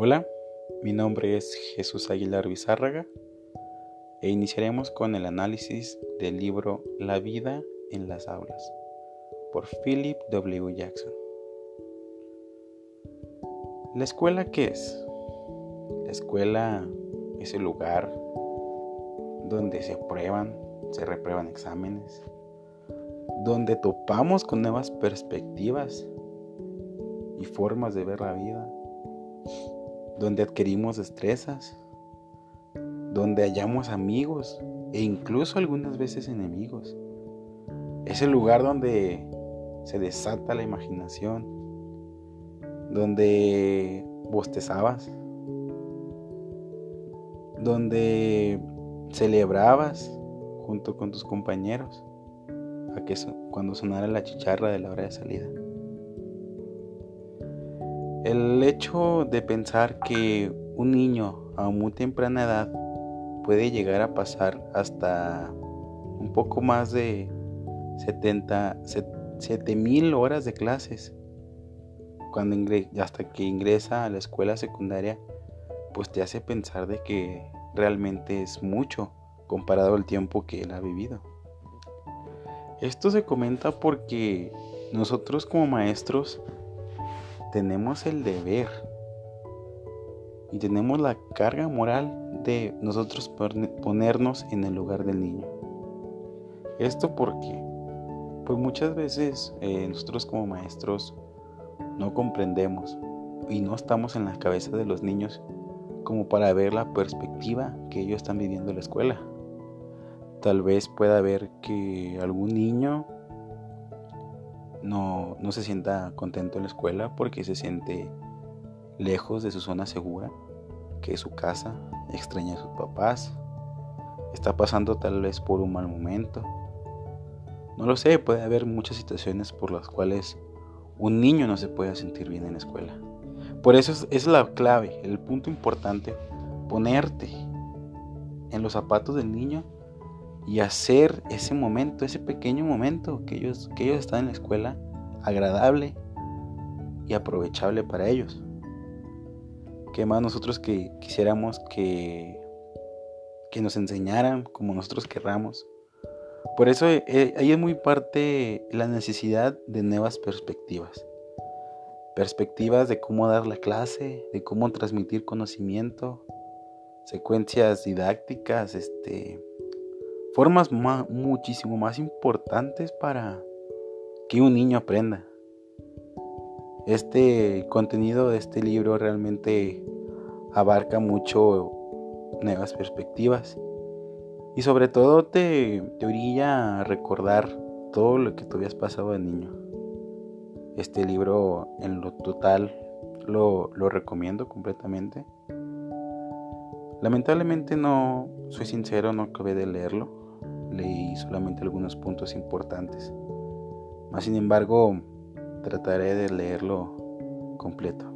Hola, mi nombre es Jesús Aguilar Bizárraga e iniciaremos con el análisis del libro La vida en las aulas por Philip W. Jackson. ¿La escuela qué es? La escuela es el lugar donde se aprueban, se reprueban exámenes, donde topamos con nuevas perspectivas y formas de ver la vida, donde adquirimos destrezas, donde hallamos amigos e incluso algunas veces enemigos. Es el lugar donde se desata la imaginación, donde bostezabas, donde celebrabas junto con tus compañeros a que cuando sonara la chicharra de la hora de salida. El hecho de pensar que un niño a muy temprana edad puede llegar a pasar hasta un poco más de 70, mil horas de clases cuando hasta que ingresa a la escuela secundaria, pues te hace pensar de que realmente es mucho comparado al tiempo que él ha vivido. Esto se comenta porque nosotros como maestros tenemos el deber y tenemos la carga moral de nosotros ponernos en el lugar del niño. Esto porque, pues muchas veces eh, nosotros como maestros no comprendemos y no estamos en la cabeza de los niños como para ver la perspectiva que ellos están viviendo en la escuela. Tal vez pueda ver que algún niño no, no se sienta contento en la escuela porque se siente lejos de su zona segura, que es su casa, extraña a sus papás, está pasando tal vez por un mal momento. No lo sé, puede haber muchas situaciones por las cuales un niño no se puede sentir bien en la escuela. Por eso es, es la clave, el punto importante, ponerte en los zapatos del niño y hacer ese momento, ese pequeño momento que ellos, que ellos están en la escuela, agradable y aprovechable para ellos. Que más nosotros que quisiéramos que, que nos enseñaran como nosotros querramos. Por eso eh, ahí es muy parte la necesidad de nuevas perspectivas. Perspectivas de cómo dar la clase, de cómo transmitir conocimiento, secuencias didácticas, este, formas muchísimo más importantes para que un niño aprenda. Este contenido de este libro realmente abarca mucho nuevas perspectivas y sobre todo te, te orilla a recordar todo lo que tú habías pasado de niño. Este libro en lo total lo, lo recomiendo completamente. Lamentablemente no, soy sincero, no acabé de leerlo leí solamente algunos puntos importantes. Más sin embargo, trataré de leerlo completo.